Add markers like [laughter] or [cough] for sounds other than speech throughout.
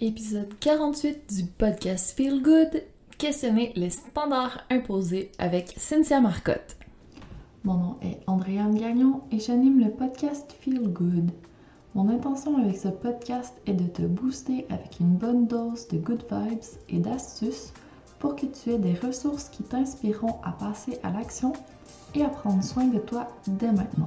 Épisode 48 du podcast Feel Good, questionner les standards imposés avec Cynthia Marcotte. Mon nom est Andréane Gagnon et j'anime le podcast Feel Good. Mon intention avec ce podcast est de te booster avec une bonne dose de good vibes et d'astuces pour que tu aies des ressources qui t'inspireront à passer à l'action et à prendre soin de toi dès maintenant.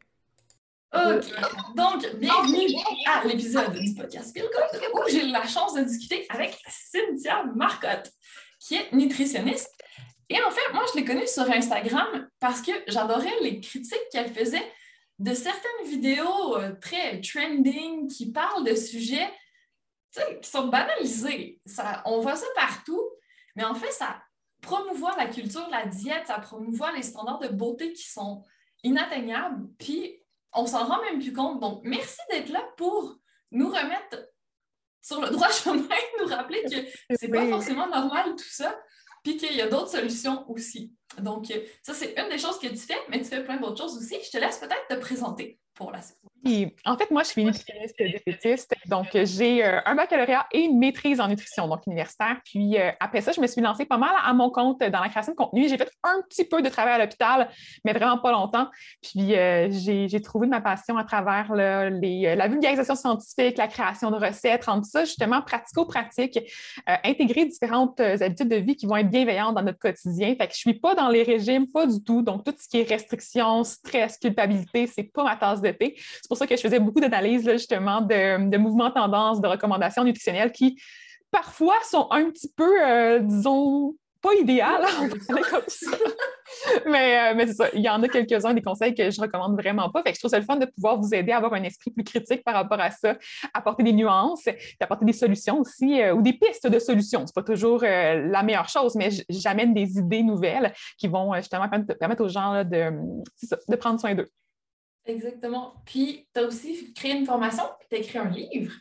Ok, donc bienvenue à l'épisode du podcast Feel où j'ai la chance de discuter avec Cynthia Marcotte, qui est nutritionniste. Et en fait, moi, je l'ai connue sur Instagram parce que j'adorais les critiques qu'elle faisait de certaines vidéos euh, très trending qui parlent de sujets qui sont banalisés. On voit ça partout, mais en fait, ça promouvoit la culture, la diète, ça promouvoit les standards de beauté qui sont inatteignables. Puis on s'en rend même plus compte. Donc, merci d'être là pour nous remettre sur le droit [laughs] chemin, nous rappeler que c'est pas forcément normal tout ça, puis qu'il y a d'autres solutions aussi. Donc, ça, c'est une des choses que tu fais, mais tu fais plein d'autres choses aussi. Je te laisse peut-être te présenter pour la suite en fait, moi, je suis nutritionniste diététiste. Donc, j'ai euh, un baccalauréat et une maîtrise en nutrition, donc universitaire. Puis euh, après ça, je me suis lancée pas mal à mon compte dans la création de contenu. J'ai fait un petit peu de travail à l'hôpital, mais vraiment pas longtemps. Puis euh, j'ai trouvé ma passion à travers la vulgarisation scientifique, la création de recettes, rendre ça justement pratico-pratique, intégrer différentes habitudes de vie qui vont être bienveillantes dans notre quotidien. Fait que je suis pas dans les régimes, pas du tout. Donc, tout ce qui est restriction, stress, culpabilité, c'est pas ma tasse de thé pour ça que je faisais beaucoup d'analyses justement de, mouvements tendances, de recommandations nutritionnelles qui parfois sont un petit peu, euh, disons, pas idéales, ça. mais, euh, mais c'est ça, il y en a quelques-uns des conseils que je recommande vraiment pas. Fait que je trouve ça le fun de pouvoir vous aider à avoir un esprit plus critique par rapport à ça, apporter des nuances, apporter des solutions aussi euh, ou des pistes de solutions. C'est pas toujours la meilleure chose, mais j'amène des idées nouvelles qui vont justement permettre aux gens de, de prendre soin d'eux. Exactement. Puis, tu as aussi créé une formation, puis tu as écrit un livre.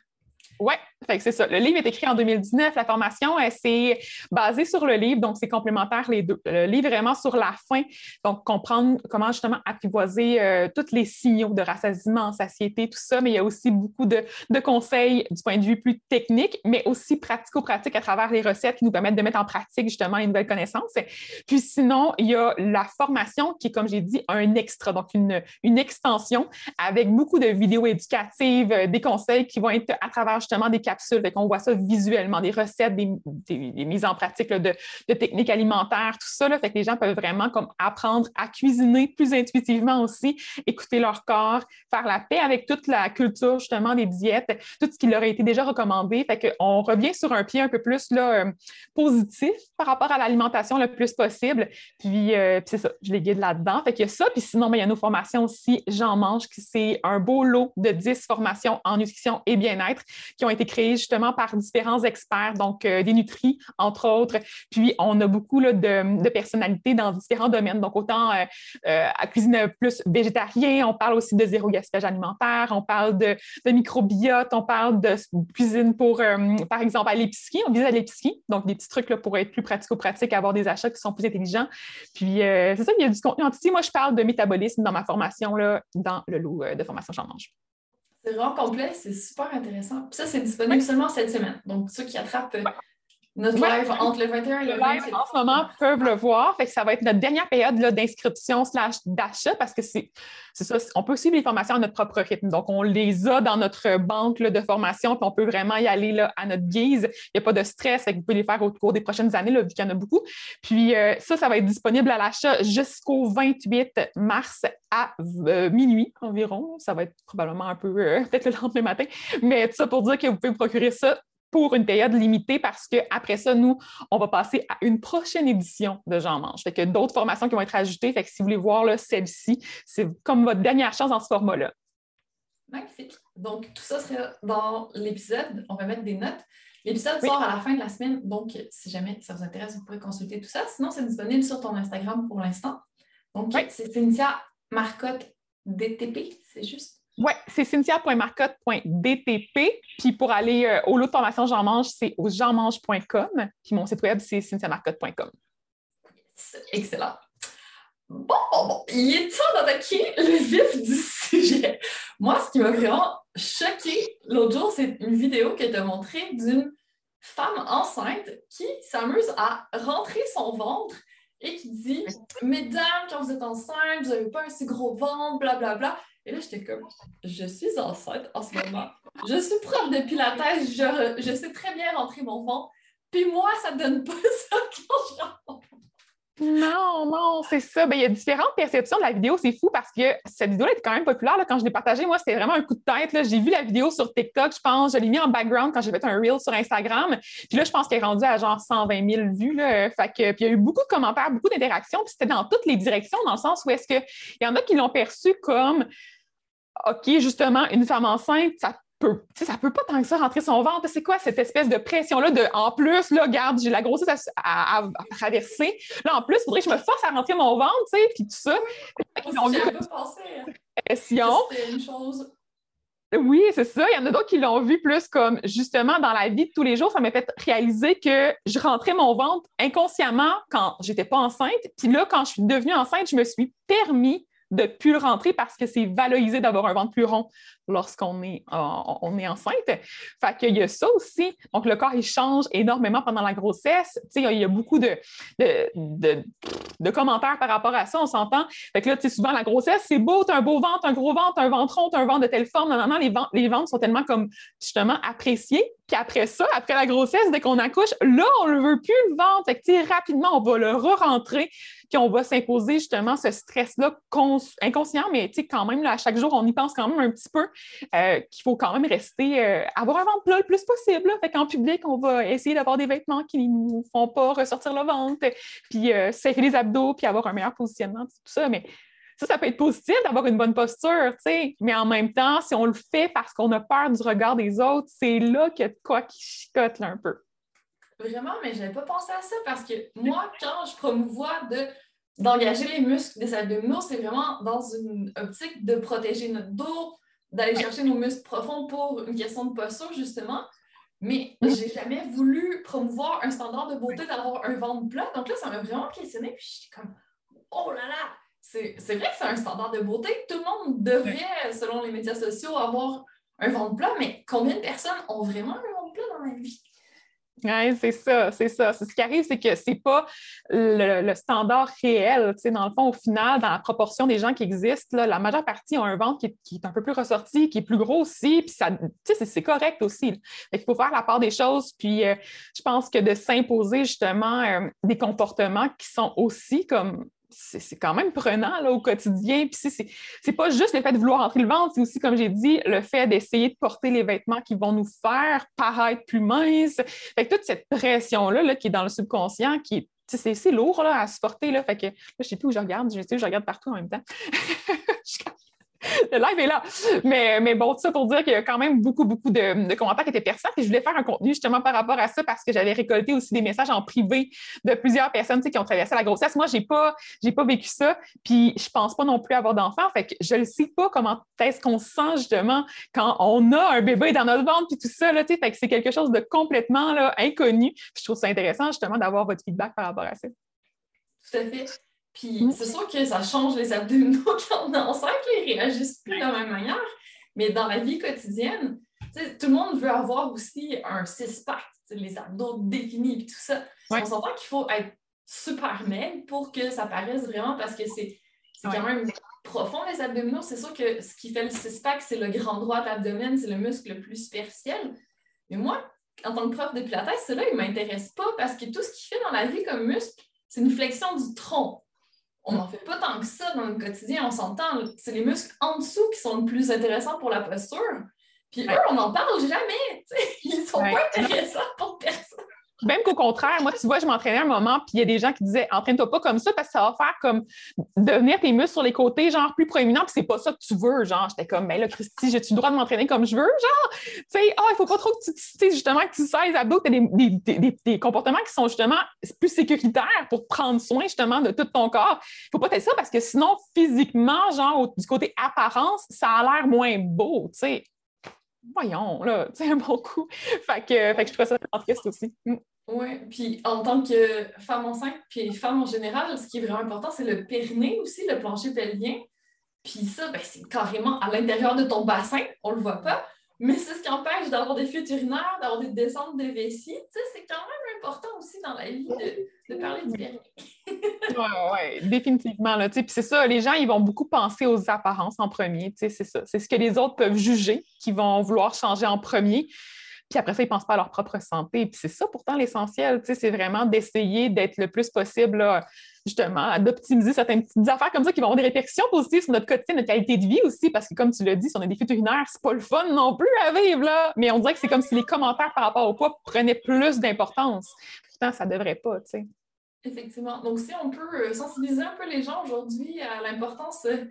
Oui, c'est ça. Le livre est écrit en 2019. La formation, c'est basée sur le livre, donc c'est complémentaire les deux. Le livre est vraiment sur la fin, donc comprendre comment justement apprivoiser euh, tous les signaux de rassasiement, satiété, tout ça, mais il y a aussi beaucoup de, conseils du point de vue plus technique, mais aussi pratico-pratique à travers les recettes qui nous permettent de mettre en pratique justement les nouvelles connaissances. Puis sinon, il y a la formation qui est, comme j'ai dit, un extra, donc une, une extension avec beaucoup de vidéos éducatives, des conseils qui vont être à travers justement des capsules. Fait qu'on voit ça visuellement, des recettes, des, mises en pratique de, techniques alimentaires, tout ça. Là. Fait que les gens peuvent vraiment comme apprendre à cuisiner plus intuitivement aussi, écouter leur corps, faire la paix avec toute la culture justement des diètes, tout ce qui leur a été déjà recommandé. Fait qu'on revient sur un pied un peu plus euh, positif par rapport à l'alimentation le plus possible. Puis, euh, c'est ça, je les guide là-dedans. Fait qu'il y a ça. Puis sinon, ben, il y a nos formations aussi. J'en mange, qui c'est un beau lot de 10 formations en nutrition et bien-être qui ont été créées justement par différents experts, donc euh, des nutris, entre autres. Puis, on a beaucoup là, de, personnalités dans différents domaines. Donc, autant à cuisine plus végétarien, on parle aussi de zéro gaspillage alimentaire, on parle de, microbiote, on parle de cuisine pour, par exemple, à l'épicerie. On vise à l'épicerie. Donc, des petits trucs là, pour être plus pratico-pratique, avoir des achats qui sont plus intelligents. Puis, euh, c'est ça, il y a du contenu anti. Moi, je parle de métabolisme dans ma formation, là, dans le lot euh, de formation J'en mange. C'est vraiment complet, c'est super intéressant. Puis ça, c'est disponible seulement cette semaine. Donc, ceux qui attrapent notre live entre le 21 et le, 20. en ce moment peuvent le voir. Fait que ça va être notre dernière période d'inscription slash d'achat parce que c'est ça. On peut suivre les formations à notre propre rythme. Donc, on les a dans notre banque de formation, puis on peut vraiment y aller là, à notre guise. Il n'y a pas de stress. Fait que vous pouvez les faire au cours des prochaines années, là, vu qu'il y en a beaucoup. Puis euh, ça, ça va être disponible à l'achat jusqu'au 28 mars à euh, minuit environ. Ça va être probablement un peu euh, [laughs] peut-être le lendemain matin. Mais tout ça pour dire que vous pouvez vous procurer ça pour une période limitée parce qu'après ça, nous, on va passer à une prochaine édition de Jean Mange. Fait que d'autres formations qui vont être ajoutées. Fait que si vous voulez voir celle-ci, c'est comme votre dernière chance dans ce format-là. Magnifique. Donc, tout ça sera dans l'épisode. On va mettre des notes. L'épisode sort à la fin de la semaine, donc si jamais ça vous intéresse, vous pourrez consulter tout ça. Sinon, c'est disponible sur ton Instagram pour l'instant. Donc, c'est Cynthia Marcotte DTP, c'est juste? Oui, c'est cynthia.marcotte.dtp. Puis pour aller euh, au lot de formation J'en mange, c'est au jeanmange.com. Puis mon site web, c'est cynthiamarcotte.com. Excellent. Bon, bon, bon, il est temps d'attaquer le vif du sujet. Moi, ce qui m'a vraiment choqué l'autre jour, c'est une vidéo que tu as montrée d'une femme enceinte qui s'amuse à rentrer son ventre et qui dit Mesdames, quand vous êtes enceinte, vous n'avez pas un si gros ventre, blablabla. Bla, bla. Et là, j'étais comme, je suis enceinte en ce moment. Je suis prof de pilates, je, je sais très bien rentrer mon ventre. Puis moi, ça ne donne pas [laughs] ça. Non, non, c'est ça. Ben, il y a différentes perceptions de la vidéo. C'est fou parce que cette vidéo-là était quand même populaire. Quand je l'ai partagée, moi, c'était vraiment un coup de tête. J'ai vu la vidéo sur TikTok, je pense. Je l'ai mis en background quand j'ai fait un reel sur Instagram. Puis là, je pense qu'elle est rendue à genre 120 000 vues. Là. Fait que, puis il y a eu beaucoup de commentaires, beaucoup d'interactions. Puis c'était dans toutes les directions, dans le sens où est-ce qu'il y en a qui l'ont perçu comme OK, justement, une femme enceinte, ça peut, ça peut pas tant que ça rentrer son ventre. C'est quoi cette espèce de pression-là de en plus, là, regarde, j'ai la grossesse à, traverser. Là, en plus, il faudrait que je me force à rentrer mon ventre, tu sais, puis tout ça. Ils ont vu pression. une chose. Oui, c'est ça. Il y en a d'autres qui l'ont vu plus comme justement dans la vie de tous les jours. Ça m'a fait réaliser que je rentrais mon ventre inconsciemment quand j'étais pas enceinte. Puis là, quand je suis devenue enceinte, je me suis permis de plus le rentrer parce que c'est valorisé d'avoir un ventre plus rond lorsqu'on est, on est enceinte. Fait qu'il y a ça aussi. Donc, le corps, il change énormément pendant la grossesse. Tu sais, il y a beaucoup de, de, de, commentaires par rapport à ça, on s'entend. Fait que là, tu sais, souvent, la grossesse, c'est beau, tu as un beau ventre, un gros ventre, un ventre rond, un ventre de telle forme. Non, non, les, ventres, les ventres sont tellement comme, justement, appréciés. Puis après ça, après la grossesse, dès qu'on accouche, là, on ne veut plus le ventre. Fait que, rapidement, on va le re-rentrer, puis on va s'imposer justement ce stress-là inconscient, mais quand même, là, à chaque jour, on y pense quand même un petit peu. Euh, qu'il faut quand même rester, euh, avoir un ventre plat le plus possible. Fait qu'en public, on va essayer d'avoir des vêtements qui ne nous font pas ressortir le ventre, puis euh, serrer les abdos, puis avoir un meilleur positionnement, tout ça. Mais ça, ça peut être positif d'avoir une bonne posture, tu sais. Mais en même temps, si on le fait parce qu'on a peur du regard des autres, c'est là qu'il y a de quoi qui chicote là, un peu. Vraiment, mais je n'avais pas pensé à ça parce que moi, quand je promouvois de d'engager les muscles des abdominaux, c'est vraiment dans une optique de protéger notre dos, d'aller chercher nos muscles profonds pour une question de posture, justement. Mais mm. j'ai jamais voulu promouvoir un standard de beauté d'avoir un ventre plat. Donc là, ça m'a vraiment questionné. Puis j'étais comme, oh là là, c'est vrai que c'est un standard de beauté. Tout le monde devrait, selon les médias sociaux, avoir un ventre plat. Mais combien de personnes ont vraiment un ventre plat dans la vie? C'est ça, c'est ça. Ce qui arrive, c'est que c'est pas le, standard réel. Dans le fond, au final, dans la proportion des gens qui existent, la majeure partie ont un ventre qui est, un peu plus ressorti, qui est plus gros aussi, puis ça, c'est correct aussi. Il faut faire la part des choses, puis euh, je pense que de s'imposer justement euh, des comportements qui sont aussi comme c'est quand même prenant là, au quotidien. Puis c'est pas juste le fait de vouloir entrer le ventre, c'est aussi, comme j'ai dit, le fait d'essayer de porter les vêtements qui vont nous faire paraître plus minces. Fait que toute cette pression-là là, qui est dans le subconscient, qui est c'est lourd là, à supporter. Là. Fait que là, je sais plus où je regarde. Je, je regarde partout en même temps. [laughs] [laughs] le live est là. Mais, mais bon, tout ça pour dire qu'il y a quand même beaucoup, beaucoup de, commentaires qui étaient perçants. Et je voulais faire un contenu justement par rapport à ça parce que j'avais récolté aussi des messages en privé de plusieurs personnes qui ont traversé la grossesse. Moi, je n'ai pas, pas vécu ça. Puis je ne pense pas non plus avoir d'enfant. Fait que je ne sais pas comment est-ce qu'on se sent justement quand on a un bébé dans notre ventre puis tout ça. Là, fait que c'est quelque chose de complètement là, inconnu. je trouve ça intéressant justement d'avoir votre feedback par rapport à ça. Tout à fait. Puis mm. c'est sûr que ça change les abdominaux [laughs] quand on est enceinte, ils réagissent plus de la même manière. Mais dans la vie quotidienne, tout le monde veut avoir aussi un six-pack, les abdos définis et tout ça. On s'entend qu'il faut être super maigre pour que ça paraisse vraiment parce que c'est quand même profond les abdominaux. C'est sûr que ce qui fait le six-pack, c'est le grand droit de l'abdomen, c'est le muscle le plus superficiel. Mais moi, en tant que prof de pilates, cela, il ne m'intéresse pas parce que tout ce qu'il fait dans la vie comme muscle, c'est une flexion du tronc on n'en fait pas tant que ça dans le quotidien, on s'entend. C'est les muscles en dessous qui sont le plus intéressants pour la posture. Puis eux, on n'en parle jamais. [laughs] Ils ne sont pas intéressants pour personne. Même qu'au contraire, moi, tu vois, je m'entraînais un moment, puis il y a des gens qui disaient Entraîne-toi pas comme ça parce que ça va faire comme devenir tes muscles sur les côtés, genre plus proéminents, puis c'est pas ça que tu veux. Genre, j'étais comme Ben là, Christy, j'ai-tu le droit de m'entraîner comme je veux? Genre, tu sais, ah, il faut pas trop que tu, sais, justement, que tu les abdos, que tu des, des, comportements qui sont justement plus sécuritaires pour prendre soin justement de tout ton corps. Il faut pas être ça parce que sinon, physiquement, genre, du côté apparence, ça a l'air moins beau, tu sais voyons, là, [laughs] tu sais, un bon coup. Fait que, je trouve ça triste aussi. Mm. Oui, puis en tant que femme enceinte, puis femme en général, ce qui est vraiment important, c'est le périnée aussi, le plancher pelvien. Puis ça, ben, c'est carrément à l'intérieur de ton bassin, on le voit pas, mais c'est ce qui empêche d'avoir des fuites urinaires, d'avoir des descentes de vessie. Tu sais, c'est quand même important aussi dans la vie de, parler du périnée. oui, définitivement. Là, puis c'est ça, les gens, ils vont beaucoup penser aux apparences en premier. C'est ça. C'est ce que les autres peuvent juger, qui vont vouloir changer en premier. Puis après ça, ils ne pensent pas à leur propre santé. Puis c'est ça pourtant l'essentiel, c'est vraiment d'essayer d'être le plus possible, justement, d'optimiser certaines petites affaires comme ça qui vont avoir des répercussions positives sur notre quotidien, notre qualité de vie aussi, parce que comme tu l'as dit, si on a des fuites urinaires, c'est pas le fun non plus à vivre, là. Mais on dirait que c'est comme si les commentaires par rapport au poids prenaient plus d'importance. Pourtant, ça ne devrait pas, tu sais. Effectivement. Donc, si on peut euh, sensibiliser un peu les gens aujourd'hui à l'importance euh,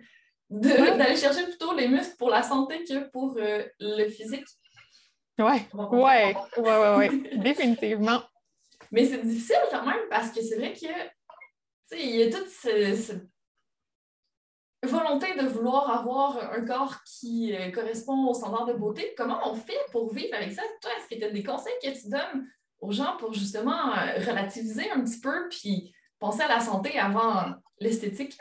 d'aller chercher plutôt les muscles pour la santé que pour euh, le physique, oui, oui, oui, oui, définitivement. Mais c'est difficile quand même parce que c'est vrai que il y a toute cette volonté de vouloir avoir un corps qui euh, correspond aux standards de beauté. Comment on fait pour vivre avec ça? Toi, est-ce que tu as des conseils que tu donnes aux gens pour justement euh, relativiser un petit peu puis penser à la santé avant l'esthétique?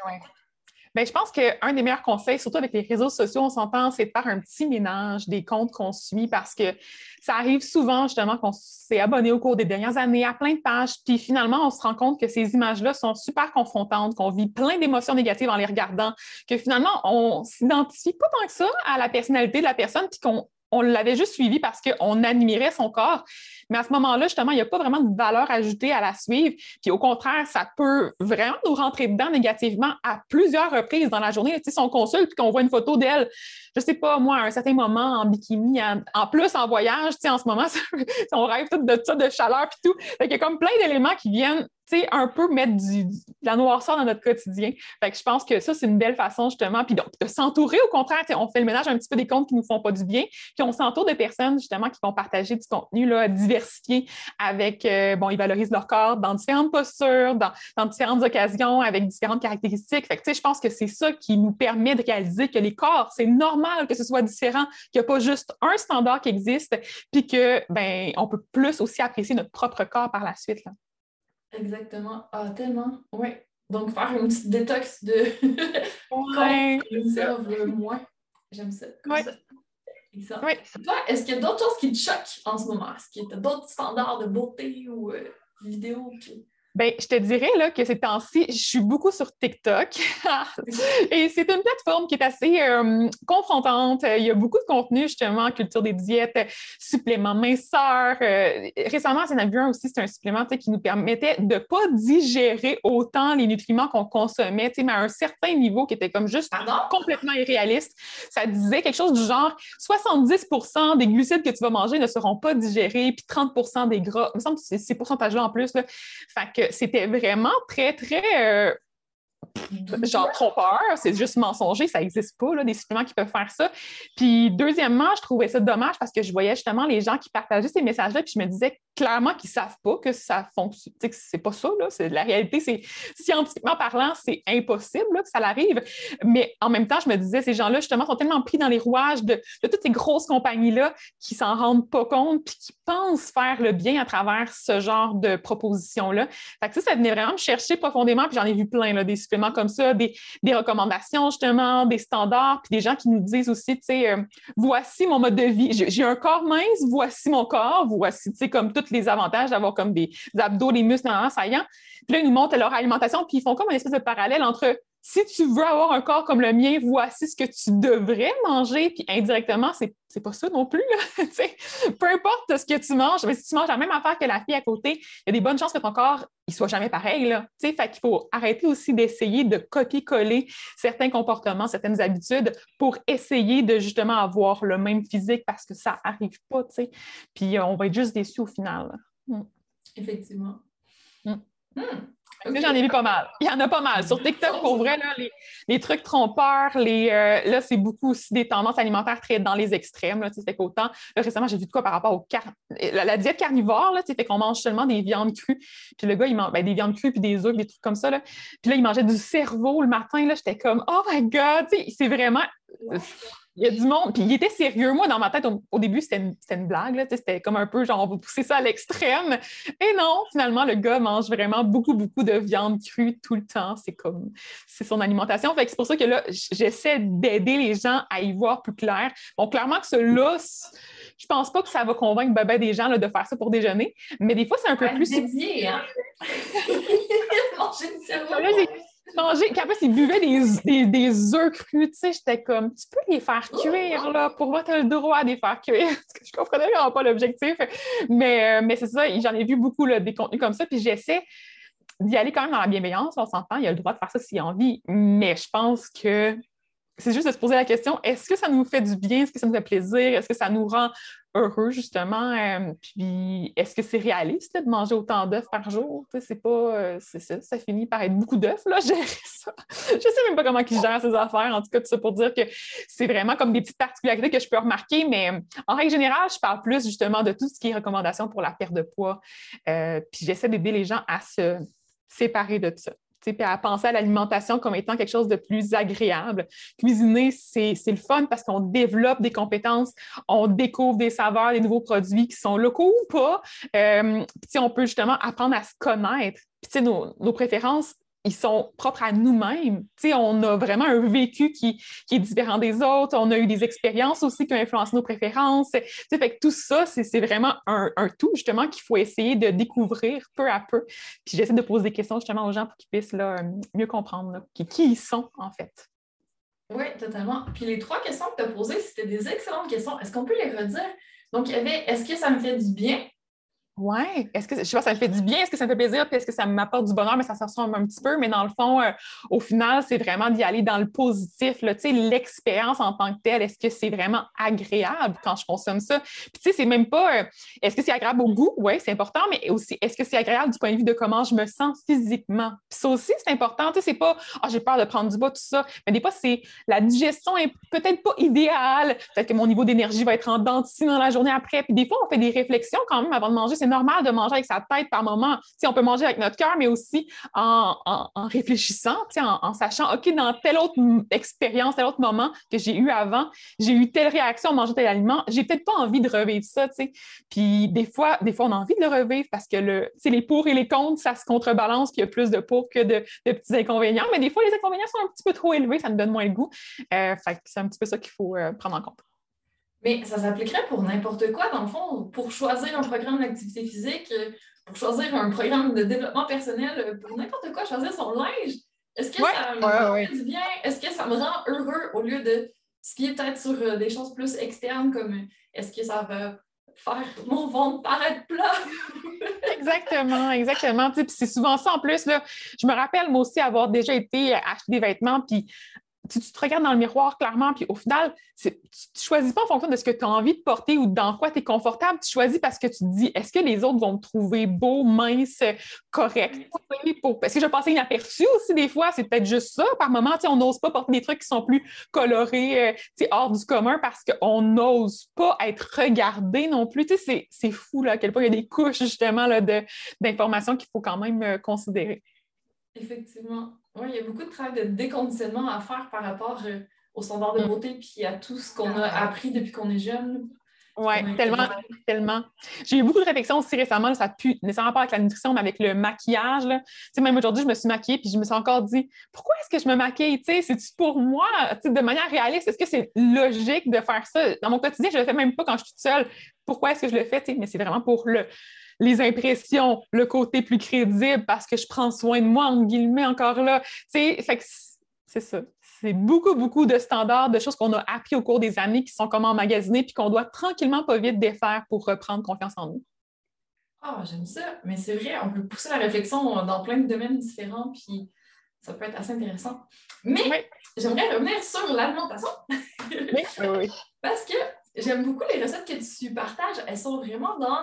Bien, je pense qu'un des meilleurs conseils, surtout avec les réseaux sociaux, on s'entend, c'est de faire un petit ménage des comptes qu'on suit parce que ça arrive souvent justement qu'on s'est abonné au cours des dernières années à plein de pages, puis finalement, on se rend compte que ces images-là sont super confrontantes, qu'on vit plein d'émotions négatives en les regardant, que finalement, on s'identifie pas tant que ça à la personnalité de la personne, puis qu'on on l'avait juste suivi parce qu'on admirait son corps. Mais à ce moment-là, justement, il n'y a pas vraiment de valeur ajoutée à la suivre. Puis au contraire, ça peut vraiment nous rentrer dedans négativement à plusieurs reprises dans la journée. Tu sais, si on consulte qu'on voit une photo d'elle, je sais pas, moi, à un certain moment en bikini, en, plus en voyage, tu sais, en ce moment, [laughs] on rêve tout de ça, de chaleur puis tout. il y a comme plein d'éléments qui viennent un peu mettre du, de la noirceur dans notre quotidien. Fait que je pense que ça, c'est une belle façon, justement. Puis donc, de s'entourer, au contraire, on fait le ménage un petit peu des comptes qui ne nous font pas du bien. Puis on s'entoure de personnes, justement, qui vont partager du contenu là, diversifié avec, euh, bon, ils valorisent leur corps dans différentes postures, dans, différentes occasions, avec différentes caractéristiques. Fait que, je pense que c'est ça qui nous permet de réaliser que les corps, c'est normal que ce soit différent, qu'il n'y a pas juste un standard qui existe, puis que, ben, on peut plus aussi apprécier notre propre corps par la suite. Là. Exactement. Ah, tellement. Oui. Donc, faire une petite détox de ouais. [laughs] moins. J'aime ça. Ouais. Oui. Toi, est-ce qu'il y a d'autres choses qui te choquent en ce moment? Est-ce qu'il y a d'autres standards de beauté ou euh, vidéo? Ben, je te dirais là, que ces temps-ci, je suis beaucoup sur TikTok. [laughs] [laughs] et c'est une plateforme qui est assez euh, confrontante. Il y a beaucoup de contenu, justement, culture des diètes, suppléments minceurs. Euh, récemment, j'en ai vu un aussi, c'est un supplément qui nous permettait de ne pas digérer autant les nutriments qu'on consommait, mais à un certain niveau qui était comme juste complètement irréaliste. Ça disait quelque chose du genre 70% des glucides que tu vas manger ne seront pas digérés, puis 30% des gras. Il me semble que c'est ces pourcentages-là en plus. Là. Fait c'était vraiment très, très euh, genre trompeur, c'est juste mensonger, ça n'existe pas, là, des suppléments qui peuvent faire ça. Puis deuxièmement, je trouvais ça dommage parce que je voyais justement les gens qui partageaient ces messages-là, puis je me disais clairement qu'ils ne savent pas que ça fonctionne, que c'est pas ça, là, c'est, la réalité, c'est scientifiquement parlant, c'est impossible que ça l'arrive. Mais en même temps, je me disais, ces gens-là, justement, sont tellement pris dans les rouages de, toutes ces grosses compagnies-là qui s'en rendent pas compte, puis qui pensent faire le bien à travers ce genre de propositions-là. Fait que ça, ça venait vraiment me chercher profondément, puis j'en ai vu plein, là, des comme ça, des, recommandations, justement, des standards, puis des gens qui nous disent aussi, tu sais, euh, voici mon mode de vie. J'ai un corps mince, voici mon corps, voici, tu sais, comme tous les avantages d'avoir comme des, abdos, des muscles, saillants. Puis là, ils nous montrent leur alimentation, puis ils font comme une espèce de parallèle entre si tu veux avoir un corps comme le mien, voici ce que tu devrais manger. Puis indirectement, c'est, c'est pas ça non plus. [laughs] peu importe ce que tu manges, mais si tu manges la même affaire que la fille à côté, il y a des bonnes chances que ton corps ne soit jamais pareil. Là. Fait qu'il faut arrêter aussi d'essayer de copier-coller certains comportements, certaines habitudes pour essayer de justement avoir le même physique parce que ça n'arrive pas. Puis on va être juste déçus au final. Hmm. Effectivement. Hmm. J'en ai vu pas mal. Il y en a pas mal. Sur TikTok, pour vrai, les, trucs trompeurs, les, euh, là, c'est beaucoup aussi des tendances alimentaires très dans les extrêmes. Là, qu'autant, récemment, j'ai vu de quoi par rapport au la, diète carnivore, là, qu'on mange seulement des viandes crues. Puis le gars, il mange ben, des viandes crues puis des œufs, des trucs comme ça. Là. Puis là, il mangeait du cerveau le matin. Là, j'étais comme, oh my God! C'est vraiment il y a du monde. Puis il était sérieux. Moi, dans ma tête, au, début, c'était une, blague. C'était comme un peu genre, on va pousser ça à l'extrême. Et non, finalement, le gars mange vraiment beaucoup, beaucoup de viande crue tout le temps. C'est comme, c'est son alimentation. Fait que c'est pour ça que là, j'essaie d'aider les gens à y voir plus clair. Bon, clairement que cela, je pense pas que ça va convaincre ben, ben des gens là, de faire ça pour déjeuner. Mais des fois, c'est un peu plus. Dédié, hein? [laughs] manger [laughs] du cerveau. Puis après, ils buvaient des, des, œufs crus, tu sais, j'étais comme, tu peux les faire cuire, là, pour moi, tu as le droit de les faire cuire. [laughs] je comprenais vraiment pas l'objectif. Mais, euh, mais c'est ça, j'en ai vu beaucoup, là, des contenus comme ça, puis j'essaie d'y aller quand même dans la bienveillance, on s'entend, il a le droit de faire ça s'il a envie, mais je pense que c'est juste de se poser la question, est-ce que ça nous fait du bien? Est-ce que ça nous fait plaisir? Est-ce que ça nous rend heureux, justement? Euh, puis, est-ce que c'est réaliste de manger autant d'œufs par jour? C'est pas... Euh, c'est ça, ça finit par être beaucoup d'œufs, là, [laughs] gérer ça. Je sais même pas comment ils gèrent ces affaires. En tout cas, tout ça pour dire que c'est vraiment comme des petites particularités que je peux remarquer, mais en règle générale, je parle plus, justement, de tout ce qui est recommandation pour la perte de poids. Euh, puis, j'essaie d'aider les gens à se séparer de ça puis à penser à l'alimentation comme étant quelque chose de plus agréable. Cuisiner, c'est le fun parce qu'on développe des compétences, on découvre des saveurs, des nouveaux produits qui sont locaux ou pas. Euh, puis on peut justement apprendre à se connaître. Puis nos, nos préférences ils sont propres à nous-mêmes. on a vraiment un vécu qui, est différent des autres. On a eu des expériences aussi qui ont influencé nos préférences. tout ça, c'est vraiment un, tout, justement, qu'il faut essayer de découvrir peu à peu. Puis j'essaie de poser des questions, justement, aux gens pour qu'ils puissent là, mieux comprendre qui, ils sont, en fait. Oui, totalement. Puis les trois questions que tu as posées, c'était des excellentes questions. Est-ce qu'on peut les redire? Donc, il y avait est-ce que ça me fait du bien? Oui. Est-ce que je sais pas, ça me fait du bien, est-ce que ça me fait plaisir, puis est-ce que ça m'apporte du bonheur, mais ça se ressemble un petit peu. Mais dans le fond, euh, au final, c'est vraiment d'y aller dans le positif. L'expérience en tant que telle, est-ce que c'est vraiment agréable quand je consomme ça? Puis tu sais, c'est même pas euh, est-ce que c'est agréable au goût? Oui, c'est important, mais aussi est-ce que c'est agréable du point de vue de comment je me sens physiquement? Puis ça aussi, c'est important. Tu sais, c'est pas ah, j'ai peur de prendre du bas, tout ça. Mais des fois, c'est la digestion est peut-être pas idéale. Peut-être que mon niveau d'énergie va être en dentiste dans la journée après. Puis des fois, on fait des réflexions quand même avant de manger normal de manger avec sa tête par moment. Si on peut manger avec notre cœur, mais aussi en, réfléchissant, en, sachant, OK, dans telle autre expérience, tel autre moment que j'ai eu avant, j'ai eu telle réaction en mangeant tel aliment, j'ai peut-être pas envie de revivre ça. Puis des fois, des fois, on a envie de le revivre parce que le, les pour et les contre, ça se contrebalance, puis il y a plus de pour que de, petits inconvénients. Mais des fois, les inconvénients sont un petit peu trop élevés, ça me donne moins le goût. Euh, c'est un petit peu ça qu'il faut euh, prendre en compte. Mais ça s'appliquerait pour n'importe quoi, dans le fond, pour choisir un programme d'activité physique, pour choisir un programme de développement personnel, pour n'importe quoi, choisir son linge. Est-ce que ça me fait du bien? Est-ce que ça me rend heureux au lieu de ce qui est peut-être sur euh, des choses plus externes comme est-ce que ça va faire mon ventre paraître plat? [laughs] exactement, exactement. c'est souvent ça en plus. Là, je me rappelle moi aussi avoir déjà été acheter des vêtements, puis tu, te regardes dans le miroir clairement, puis au final, tu ne choisis pas en fonction de ce que tu as envie de porter ou dans quoi tu es confortable. Tu choisis parce que tu te dis est-ce que les autres vont me trouver beau, mince, correct? Parce que je passais inaperçu aussi des fois. C'est peut-être juste ça. Par moment, on n'ose pas porter des trucs qui sont plus colorés, euh, hors du commun parce qu'on n'ose pas être regardé non plus. C'est fou là, à quel point il y a des couches justement d'informations qu'il faut quand même euh, considérer. Effectivement. Oui, il y a beaucoup de travail de déconditionnement à faire par rapport euh, aux standards de mm. beauté puis à tout ce qu'on a appris depuis qu'on est jeune. Oui, tellement, tellement. J'ai eu beaucoup de réflexions aussi récemment, ça plus nécessairement pas avec la nutrition, mais avec le maquillage. Même aujourd'hui, je me suis maquillée puis je me suis encore dit pourquoi est-ce que je me maquille? C'est-tu pour moi? de manière réaliste, est-ce que c'est logique de faire ça? Dans mon quotidien, je ne le fais même pas quand je suis toute seule. Pourquoi est-ce que je le fais? Mais c'est vraiment pour le, les impressions, le côté plus crédible parce que je prends soin de moi, entre guillemets, encore là. C'est ça. C'est beaucoup, beaucoup de standards, de choses qu'on a appris au cours des années qui sont comme emmagasinés puis qu'on doit tranquillement, pas vite défaire pour reprendre confiance en nous. Ah, j'aime ça. Mais c'est vrai, on peut pousser la réflexion dans plein de domaines différents, puis ça peut être assez intéressant. Mais j'aimerais revenir sur l'alimentation. [laughs] oui, oui. Parce que j'aime beaucoup les recettes que tu partages. Elles sont vraiment dans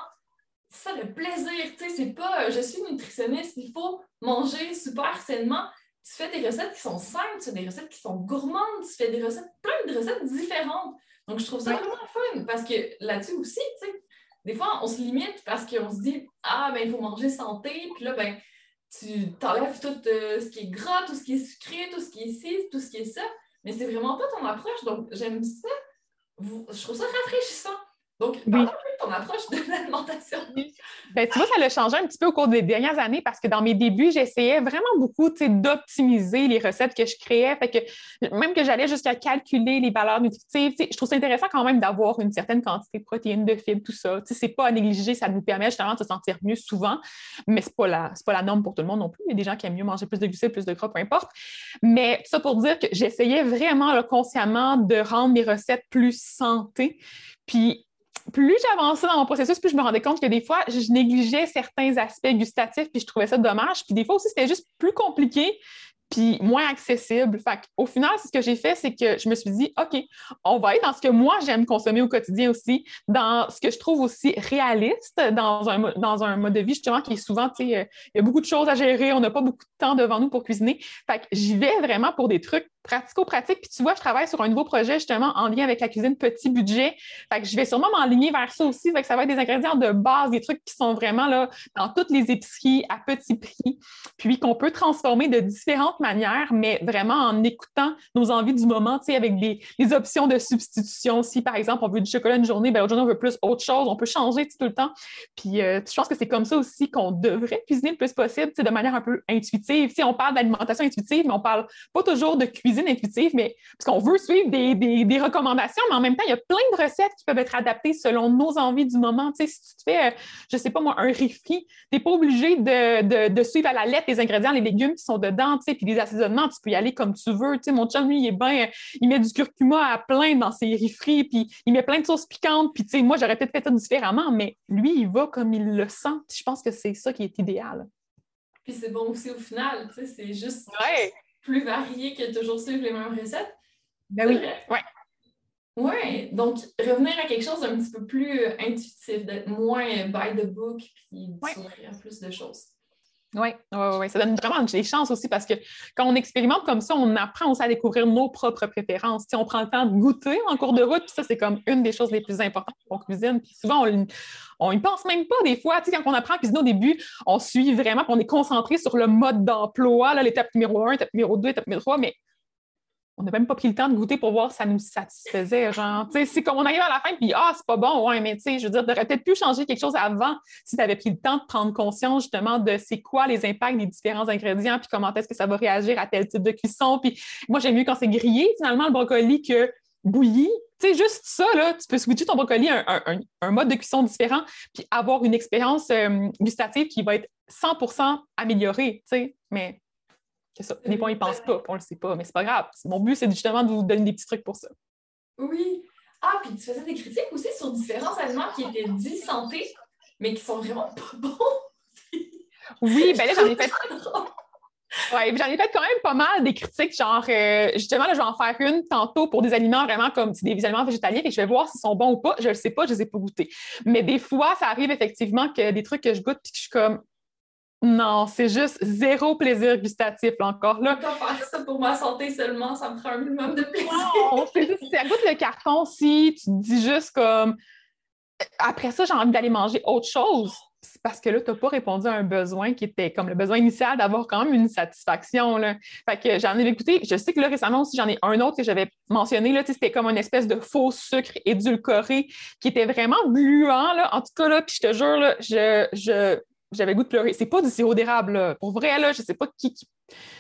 ça le plaisir. Tu sais, c'est pas je suis nutritionniste, il faut manger super sainement. Tu fais des recettes qui sont simples, tu fais des recettes qui sont gourmandes, tu fais des recettes, plein de recettes différentes. Donc, je trouve ça vraiment fun parce que là-dessus aussi, tu sais, des fois, on se limite parce qu'on se dit Ah, ben, il faut manger santé, puis là, ben, tu t'enlèves tout euh, ce qui est gras, tout ce qui est sucré, tout ce qui est ci, tout ce qui est ça. Mais c'est vraiment pas ton approche. Donc, j'aime ça. Je trouve ça rafraîchissant. Donc, oui. ton approche de l'alimentation. Ben, tu vois, ça a changé un petit peu au cours des dernières années parce que dans mes débuts, j'essayais vraiment beaucoup d'optimiser les recettes que je créais. Fait que même que j'allais jusqu'à calculer les valeurs nutritives, je trouve ça intéressant quand même d'avoir une certaine quantité de protéines, de fibres, tout ça. Ce n'est pas à négliger, ça nous permet justement de se sentir mieux souvent, mais ce n'est pas, la, pas la norme pour tout le monde non plus. Il y a des gens qui aiment mieux manger plus de glucides, plus de gras, peu importe. Mais ça pour dire que j'essayais vraiment consciemment de rendre mes recettes plus santé. Puis plus j'avançais dans mon processus, plus je me rendais compte que des fois, je négligeais certains aspects gustatifs, puis je trouvais ça dommage. Puis des fois aussi, c'était juste plus compliqué puis moins accessible. Fait au final, ce que j'ai fait, c'est que je me suis dit, OK, on va être dans ce que moi j'aime consommer au quotidien aussi, dans ce que je trouve aussi réaliste dans un, dans un mode de vie, justement, qui est souvent, tu sais, euh, il y a beaucoup de choses à gérer, on n'a pas beaucoup de temps devant nous pour cuisiner. Fait que j'y vais vraiment pour des trucs pratico-pratiques. Puis tu vois, je travaille sur un nouveau projet justement en lien avec la cuisine petit budget. Fait que je vais sûrement m'enligner vers ça aussi. Fait que ça va être des ingrédients de base, des trucs qui sont vraiment là dans toutes les épiceries à petit prix, puis qu'on peut transformer de différentes manière, mais vraiment en écoutant nos envies du moment, tu sais, avec des, options de substitution. Si, par exemple, on veut du chocolat une journée, ben, journée, on veut plus autre chose, on peut changer tout le temps. Puis, euh, je pense que c'est comme ça aussi qu'on devrait cuisiner le plus possible, tu sais, de manière un peu intuitive. Si on parle d'alimentation intuitive, mais on parle pas toujours de cuisine intuitive, mais parce qu'on veut suivre des, des, recommandations, mais en même temps, il y a plein de recettes qui peuvent être adaptées selon nos envies du moment. Tu sais, si tu te fais, euh, je sais pas moi, un tu n'es pas obligé de, de, suivre à la lettre les ingrédients, les légumes qui sont dedans, tu sais, puis les assaisonnements, tu peux y aller comme tu veux. Tu sais, mon chum, lui, il est bien, il met du curcuma à plein dans ses riz frits, puis il met plein de sauces piquantes. Puis, tu sais, moi, j'aurais peut-être fait ça différemment, mais lui, il va comme il le sent. Je pense que c'est ça qui est idéal. Puis c'est bon aussi au final, tu sais, c'est juste plus varié que toujours suivre les mêmes recettes. Ben oui, ouais. Oui, donc revenir à quelque chose d'un petit peu plus intuitif, d'être moins by the book, puis de plus de choses. Oui, ouais, ça donne vraiment des chances aussi parce que quand on expérimente comme ça, on apprend aussi à découvrir nos propres préférences. Si on prend le temps de goûter en cours de route, ça, c'est comme une des choses les plus importantes en cuisine. Puis souvent, on n'y pense même pas des fois. Tu quand on apprend à cuisiner au début, on suit vraiment, on est concentré sur le mode d'emploi, l'étape numéro 1, l'étape numéro 2, l'étape numéro 3, mais on n'a même pas pris le temps de goûter pour voir si ça nous satisfaisait. Genre, c'est comme on arrive à la fin, puis ah, c'est pas bon, ouais, mais tu sais, je veux dire, tu aurais peut-être pu changer quelque chose avant si tu avais pris le temps de prendre conscience justement de c'est quoi les impacts des différents ingrédients, puis comment est-ce que ça va réagir à tel type de cuisson. Puis moi, j'aime mieux quand c'est grillé, finalement, le brocoli, que bouilli. Tu sais, juste ça, là, tu peux switcher ton brocoli à un, mode de cuisson différent, puis avoir une expérience euh, gustative qui va être 100% améliorée, tu sais. Mais ça. Des fois, ils ne pensent pas, on ne le sait pas, mais c'est pas grave. Mon but, c'est justement de vous donner des petits trucs pour ça. Oui. Ah, puis tu faisais des critiques aussi sur différents aliments qui étaient dits santé, mais qui sont vraiment pas bons. oui, ben là, [laughs] j'en ai fait. Oui, j'en ai fait quand même pas mal des critiques, genre, euh, justement, là, je vais en faire une tantôt pour des aliments vraiment comme des aliments végétaliens et je vais voir s'ils sont bons ou pas. Je ne le sais pas, je ne les ai pas goûtés. Mais des fois, ça arrive effectivement que des trucs que je goûte puis que je suis comme, non, c'est juste zéro plaisir gustatif, encore là. Je faire ça pour ma santé seulement, ça me prend un minimum de plaisir. Non, c'est juste, ça goûte le carton si tu te dis juste comme, après ça, j'ai envie d'aller manger autre chose c'est parce que là, tu n'as pas répondu à un besoin qui était comme le besoin initial d'avoir quand même une satisfaction. Là. Fait que j'en ai écouté. Je sais que là, récemment aussi, j'en ai un autre que j'avais mentionné. Là, c'était comme une espèce de faux sucre édulcoré qui était vraiment gluant. Là. En tout cas, là, puis je te jure, là, je, je j'avais goût de pleurer. C'est pas du sirop d'érable. Pour vrai, là, je sais pas qui,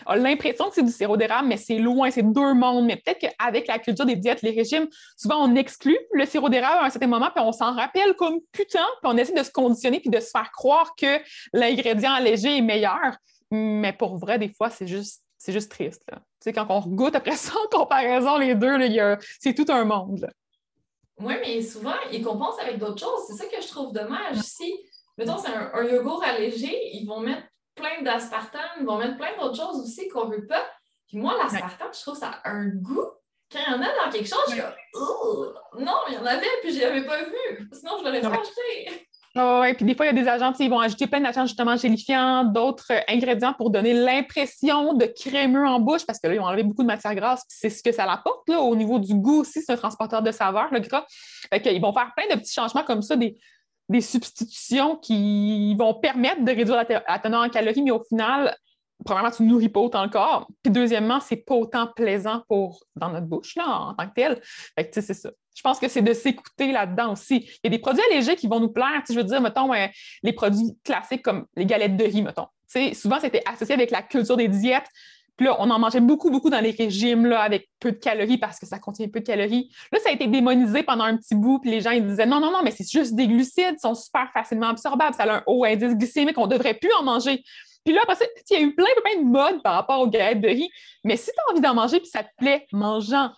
a l'impression que c'est du sirop d'érable, mais c'est loin, c'est deux mondes. Mais peut-être qu'avec la culture des diètes, les régimes, souvent on exclut le sirop d'érable à un certain moment, puis on s'en rappelle comme putain, puis on essaie de se conditionner puis de se faire croire que l'ingrédient allégé est meilleur. Mais pour vrai, des fois, c'est juste c'est juste triste. Tu sais, quand on goûte après ça, en comparaison, les deux, c'est tout un monde. Oui, mais souvent, ils compensent avec d'autres choses. C'est ça que je trouve dommage. Si mettons, c'est un, yogourt allégé, ils vont mettre plein d'aspartame, ils vont mettre plein d'autres choses aussi qu'on ne veut pas. Puis moi, l'aspartame, je trouve que ça a un goût. Quand il y en a dans quelque chose, je suis comme, non, il y en avait, puis je n'y avais pas vu. Sinon, je l'aurais pas acheté. Oh, oui, puis des fois, il y a des agents, ils vont ajouter plein d'agents justement gélifiants, d'autres euh, ingrédients pour donner l'impression de crémeux en bouche, parce que là, ils vont enlever beaucoup de matière grasse, puis c'est ce que ça apporte au niveau du goût aussi, c'est un transporteur de saveur, le gras. Fait qu'ils vont faire plein de petits changements comme ça, des, des substitutions qui vont permettre de réduire la, teneur en calories, mais au final, premièrement, tu nourris pas autant le corps. Puis deuxièmement, c'est pas autant plaisant pour dans notre bouche là, en tant que tel. Fait que c'est ça. Je pense que c'est de s'écouter là-dedans aussi. Il y a des produits allégés qui vont nous plaire. je veux dire, mettons, euh, les produits classiques comme les galettes de riz, mettons. souvent, c'était associé avec la culture des diètes. Puis là, on en mangeait beaucoup, beaucoup dans les régimes là, avec peu de calories parce que ça contient peu de calories. Là, ça a été démonisé pendant un petit bout, puis les gens ils disaient non, non, non, mais c'est juste des glucides, ils sont super facilement absorbables, ça a un haut indice glycémique, on ne devrait plus en manger. Puis là, après il y a eu plein, plein de modes par rapport aux galettes de riz. Mais si tu as envie d'en manger puis ça te plaît, mange-en.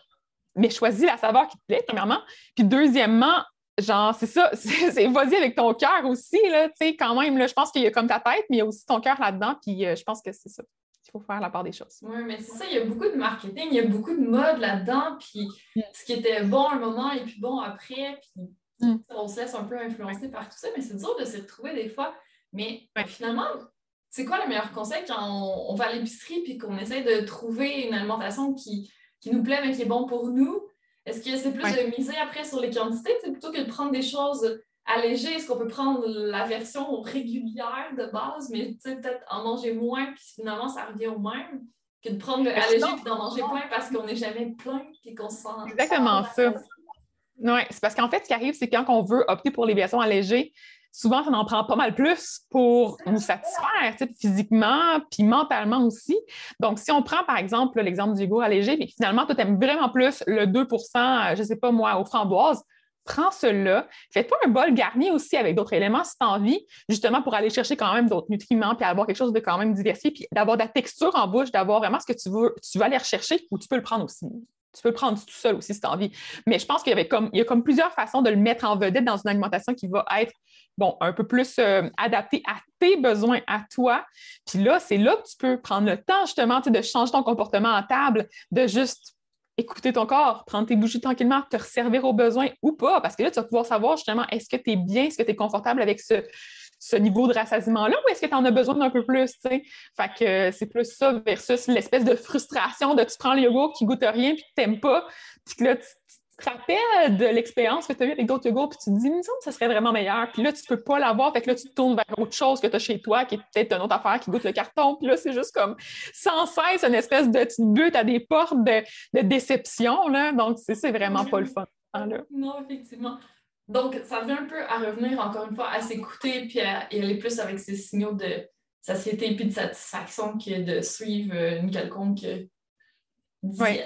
Mais choisis la saveur qui te plaît, premièrement. Puis deuxièmement, genre, c'est ça, [laughs] c'est vas-y avec ton cœur aussi, là, tu sais, quand même, là, je pense qu'il y a comme ta tête, mais il y a aussi ton cœur là-dedans, puis euh, je pense que c'est ça il faut faire la part des choses. Oui, mais c'est ça, il y a beaucoup de marketing, il y a beaucoup de mode là-dedans, puis mm. ce qui était bon à un moment et puis bon après, puis mm. on se laisse un peu influencer par tout ça, mais c'est dur de se retrouver des fois. Mais finalement, c'est quoi le meilleur conseil quand on, va à l'épicerie puis qu'on essaie de trouver une alimentation qui, qui nous plaît mais qui est bon pour nous? Est-ce que c'est plus de miser après sur les quantités? Plutôt que de prendre des choses allégé, est-ce qu'on peut prendre la version régulière de base, mais peut-être en manger moins, puis finalement, ça revient au même, que de prendre le allégé et d'en manger plein parce qu'on n'est jamais plein et qu'on se sent. Exactement ça. Oui, c'est parce qu'en fait, ce qui arrive, c'est quand on veut opter pour les versions allégées, souvent, ça en prend pas mal plus pour nous satisfaire, physiquement, puis mentalement aussi. Donc, si on prend, par exemple, l'exemple du goût allégé, puis finalement, tu aimes vraiment plus le 2% je ne sais pas moi, aux framboises, prends cela, fais-toi un bol garni aussi avec d'autres éléments si tu as envie, justement pour aller chercher quand même d'autres nutriments, puis avoir quelque chose de quand même diversifié, puis d'avoir de la texture en bouche, d'avoir vraiment ce que tu veux, tu vas aller rechercher ou tu peux le prendre aussi. Tu peux le prendre tout seul aussi si tu as envie. Mais je pense qu'il y avait comme, il y a comme plusieurs façons de le mettre en vedette dans une alimentation qui va être bon, un peu plus euh, adaptée à tes besoins, à toi. Puis là, c'est là que tu peux prendre le temps justement de changer ton comportement en table, de juste écouter ton corps, prendre tes bougies tranquillement, te resservir aux besoins ou pas, parce que là, tu vas pouvoir savoir justement est-ce que tu es bien, est-ce que tu es confortable avec ce, niveau de rassasiement-là ou est-ce que tu en as besoin d'un peu plus, tu sais? Fait que euh, c'est plus ça versus l'espèce de frustration de tu prends le yogourt qui goûte rien puis que tu pas, puis que là, tu, te rappelles de l'expérience que tu as eue avec d'autres yogourts, puis tu te dis, que ça serait vraiment meilleur. Puis là, tu peux pas l'avoir, fait que là, tu te tournes vers autre chose que tu as chez toi, qui est peut-être une autre affaire qui goûte le carton. Puis là, c'est juste comme sans cesse une espèce de petite butte à des portes de, déception. Là. Donc, c'est vraiment pas le fun. Non, effectivement. Donc, ça revient un peu à revenir, encore une fois, à s'écouter puis à aller plus avec ces signaux de satiété puis de satisfaction que de suivre une quelconque oui.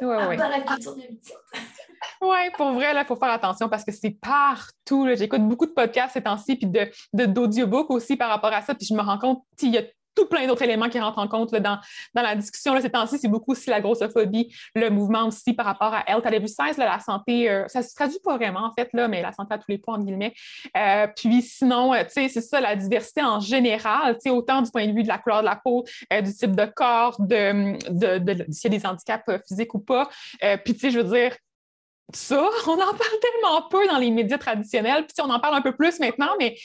la culture de [laughs] Oui, pour vrai, il faut faire attention parce que c'est partout. J'écoute beaucoup de podcasts ces temps-ci, puis d'audiobooks de, aussi par rapport à ça, puis je me rends compte qu'il y a tout plein d'autres éléments qui rentrent en compte dans, dans la discussion. Là, ces temps-ci, c'est beaucoup aussi la grossophobie, le mouvement aussi par rapport à Health. T'avais vu 16, la santé, euh, ça se traduit pas vraiment en fait, là, mais la santé à tous les points, en guillemets. Euh, puis sinon, euh, c'est ça, la diversité en général, autant du point de vue de la couleur de la peau, du type de corps, de, de, de, s'il y a des handicaps physiques ou pas. puis je veux dire, ça, on en parle tellement peu dans les médias traditionnels, puis on en parle un peu plus maintenant, mais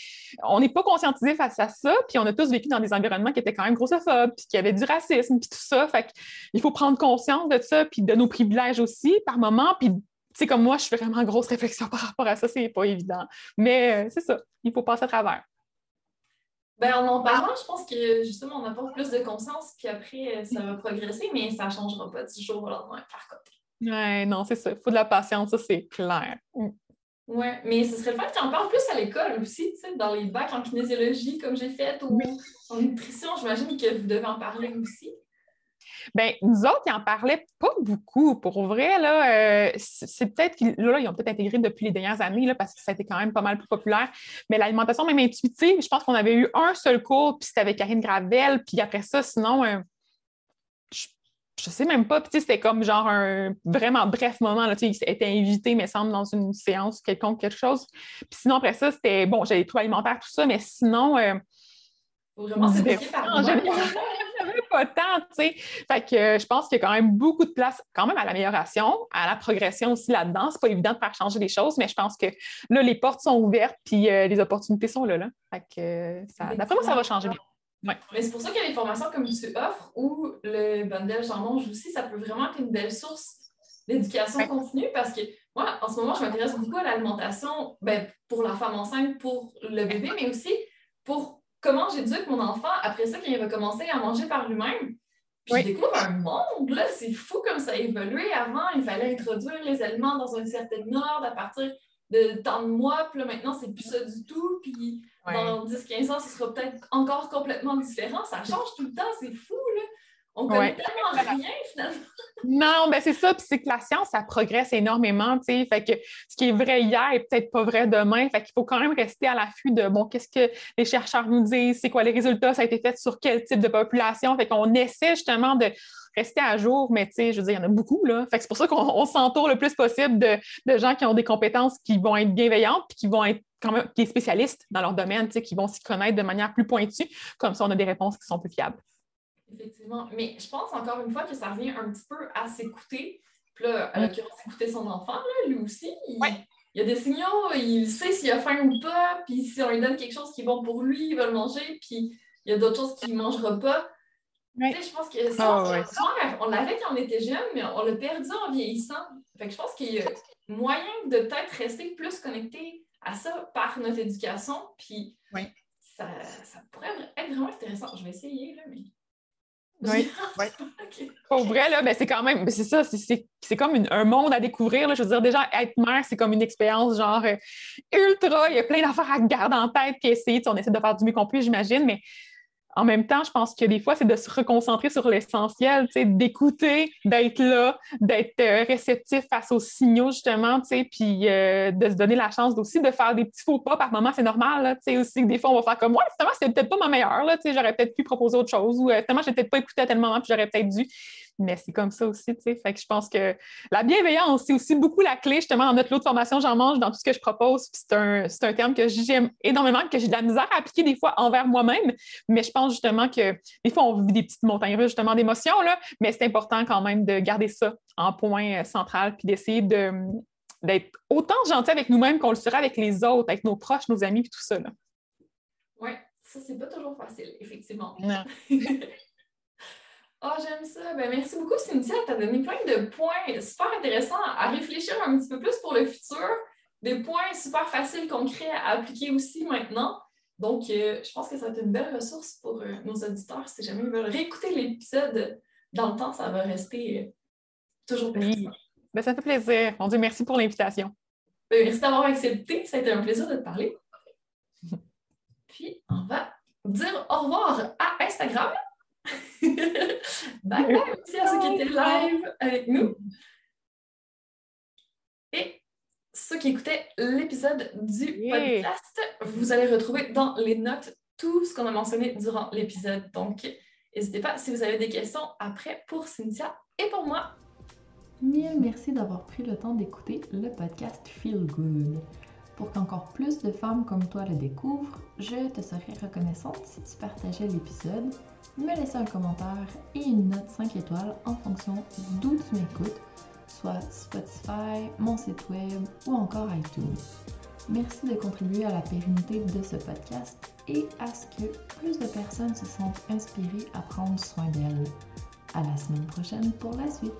on n'est pas conscientisé face à ça, puis on a tous vécu dans des environnements qui étaient quand même grossophobes, puis qui avaient du racisme, puis tout ça. Fait il faut prendre conscience de ça, puis de nos privilèges aussi, par moment, puis tu comme moi, je fais vraiment grosse réflexion par rapport à ça, c'est pas évident. Mais euh, c'est ça, il faut passer à travers. Ben, en en parlant, je pense que justement, on apporte plus de conscience, puis après, ça va progresser, mais ça ne changera pas du jour au lendemain, par contre. Ouais, non, c'est ça. Il faut de la patience, ça, c'est clair. Mm. Oui, mais ce serait le fait que tu en parles plus à l'école aussi, tu sais, dans les bacs en kinésiologie comme j'ai fait ou en nutrition, j'imagine que vous devez en parler aussi. Bien, nous autres, ils en parlaient pas beaucoup. Pour vrai, là, euh, c'est peut-être qu'ils là, ils ont peut-être intégré depuis les dernières années, là, parce que ça a été quand même pas mal plus populaire. Mais l'alimentation même intuitive, je pense qu'on avait eu un seul cours, puis c'était avec Karine Gravel, puis après ça, sinon, euh, je sais même pas. Puis, c'était comme genre un vraiment bref moment. Là, il était invité, me semble, dans une séance quelconque, quelque chose. Puis sinon, après ça, c'était bon, j'avais des troubles alimentaires, tout ça, mais sinon. Euh, vraiment, c'était [laughs] J'avais pas tant, tu sais. Fait que euh, je pense qu'il y a quand même beaucoup de place, quand même, à l'amélioration, à la progression aussi là-dedans. C'est pas évident de faire changer les choses, mais je pense que là, les portes sont ouvertes, puis euh, les opportunités sont là. là. Fait que ça, d'après moi, ça va changer bien. Mais c'est pour ça qu'il y a des formations comme tu offres où le bundle J'en mange aussi, ça peut vraiment être une belle source d'éducation continue parce que moi, en ce moment, je m'intéresse beaucoup à l'alimentation ben, pour la femme enceinte, pour le bébé, mais aussi pour comment j'éduque mon enfant après ça quand il va commencer à manger par lui-même. Puis je découvre un monde, là, c'est fou comme ça a évolué. Avant, il fallait introduire les aliments dans un certain ordre à partir de tant de mois, puis là, maintenant, c'est plus ça du tout. Puis dans 10-15 ans, ce sera peut-être encore complètement différent. Ça change tout le temps, c'est fou, là. On connaît tellement rien, finalement. Non, ben c'est ça, puis c'est que la science, ça progresse énormément, tu sais, fait que ce qui est vrai hier est peut-être pas vrai demain, fait qu'il faut quand même rester à l'affût de, bon, qu'est-ce que les chercheurs nous disent, c'est quoi les résultats, ça a été fait sur quel type de population, fait qu'on essaie justement de rester à jour, mais tu sais, je veux dire, il y en a beaucoup, là. Fait que c'est pour ça qu'on s'entoure le plus possible de, de, gens qui ont des compétences qui vont être bienveillantes puis qui vont être quand même des spécialistes dans leur domaine, tu sais, qui vont s'y connaître de manière plus pointue. Comme ça, on a des réponses qui sont plus fiables. Effectivement. Mais je pense encore une fois que ça revient un petit peu à s'écouter. Puis là, à l'occurrence, écouter son enfant, là, lui aussi. Il, il y a des signaux, il sait s'il a faim ou pas. Puis si on lui donne quelque chose qui est bon pour lui, il va le manger. Puis il y a d'autres choses qu'il ne mangera pas. Tu sais, je pense que ça, ah, on l'avait quand on était jeune, mais on l'a perdu en vieillissant. Fait que je pense qu'il y a moyen de peut-être rester plus connecté à ça par notre éducation. Puis ça, ça, pourrait être vraiment intéressant. Je vais essayer, là, mais. Oui, oui. [laughs] Pour vrai, là, ben, c'est quand même, c'est ça, c'est comme un monde à découvrir. Là. Je veux dire, déjà, être mère, c'est comme une expérience genre euh, ultra, il y a plein d'affaires à garder en tête, puis essayer, on essaie de faire du mieux qu'on peut, j'imagine, mais en même temps, je pense que des fois, c'est de se reconcentrer sur l'essentiel, d'écouter, d'être là, d'être euh, réceptif face aux signaux, justement, puis euh, de se donner la chance aussi de faire des petits faux pas par moment, c'est normal, sais aussi que des fois, on va faire comme, ouais, justement, c'était peut-être pas ma meilleure, là, j'aurais peut-être pu proposer autre chose, ou justement, j'ai peut-être pas écouté à tel moment, puis j'aurais peut-être dû mais c'est comme ça aussi, tu sais. Fait que je pense que la bienveillance, c'est aussi beaucoup la clé, justement, dans notre lot de formation, j'en mange dans tout ce que je propose. Puis c'est un, un, terme que j'aime énormément, que j'ai de la misère à appliquer des fois envers moi-même. Mais je pense justement que des fois, on vit des petites montagnes russes, justement, d'émotions, là. Mais c'est important quand même de garder ça en point euh, central, puis d'essayer de d'être autant gentil avec nous-mêmes qu'on le sera avec les autres, avec nos proches, nos amis, puis tout ça. Oui, ça, c'est pas toujours facile, effectivement. [laughs] Oh, j'aime ça. Ben, merci beaucoup, Cynthia. Tu as donné plein de points super intéressants à réfléchir un petit peu plus pour le futur. Des points super faciles, concrets à appliquer aussi maintenant. Donc, euh, je pense que ça va être une belle ressource pour euh, nos auditeurs. Si jamais ils veulent réécouter l'épisode dans le temps, ça va rester euh, toujours plaisir. Ben, ça fait plaisir. Mon Dieu, merci pour l'invitation. Ben, merci d'avoir accepté. Ça a été un plaisir de te parler. [laughs] Puis, on va dire au revoir à Instagram bye bye aussi à ceux qui étaient live avec nous. Et ceux qui écoutaient l'épisode du podcast, vous allez retrouver dans les notes tout ce qu'on a mentionné durant l'épisode. Donc, n'hésitez pas si vous avez des questions après pour Cynthia et pour moi. Mille merci d'avoir pris le temps d'écouter le podcast Feel Good. Pour qu'encore plus de femmes comme toi le découvrent, je te serais reconnaissante si tu partageais l'épisode, me laissais un commentaire et une note 5 étoiles en fonction d'où tu m'écoutes, soit Spotify, mon site web ou encore iTunes. Merci de contribuer à la pérennité de ce podcast et à ce que plus de personnes se sentent inspirées à prendre soin d'elles. À la semaine prochaine pour la suite.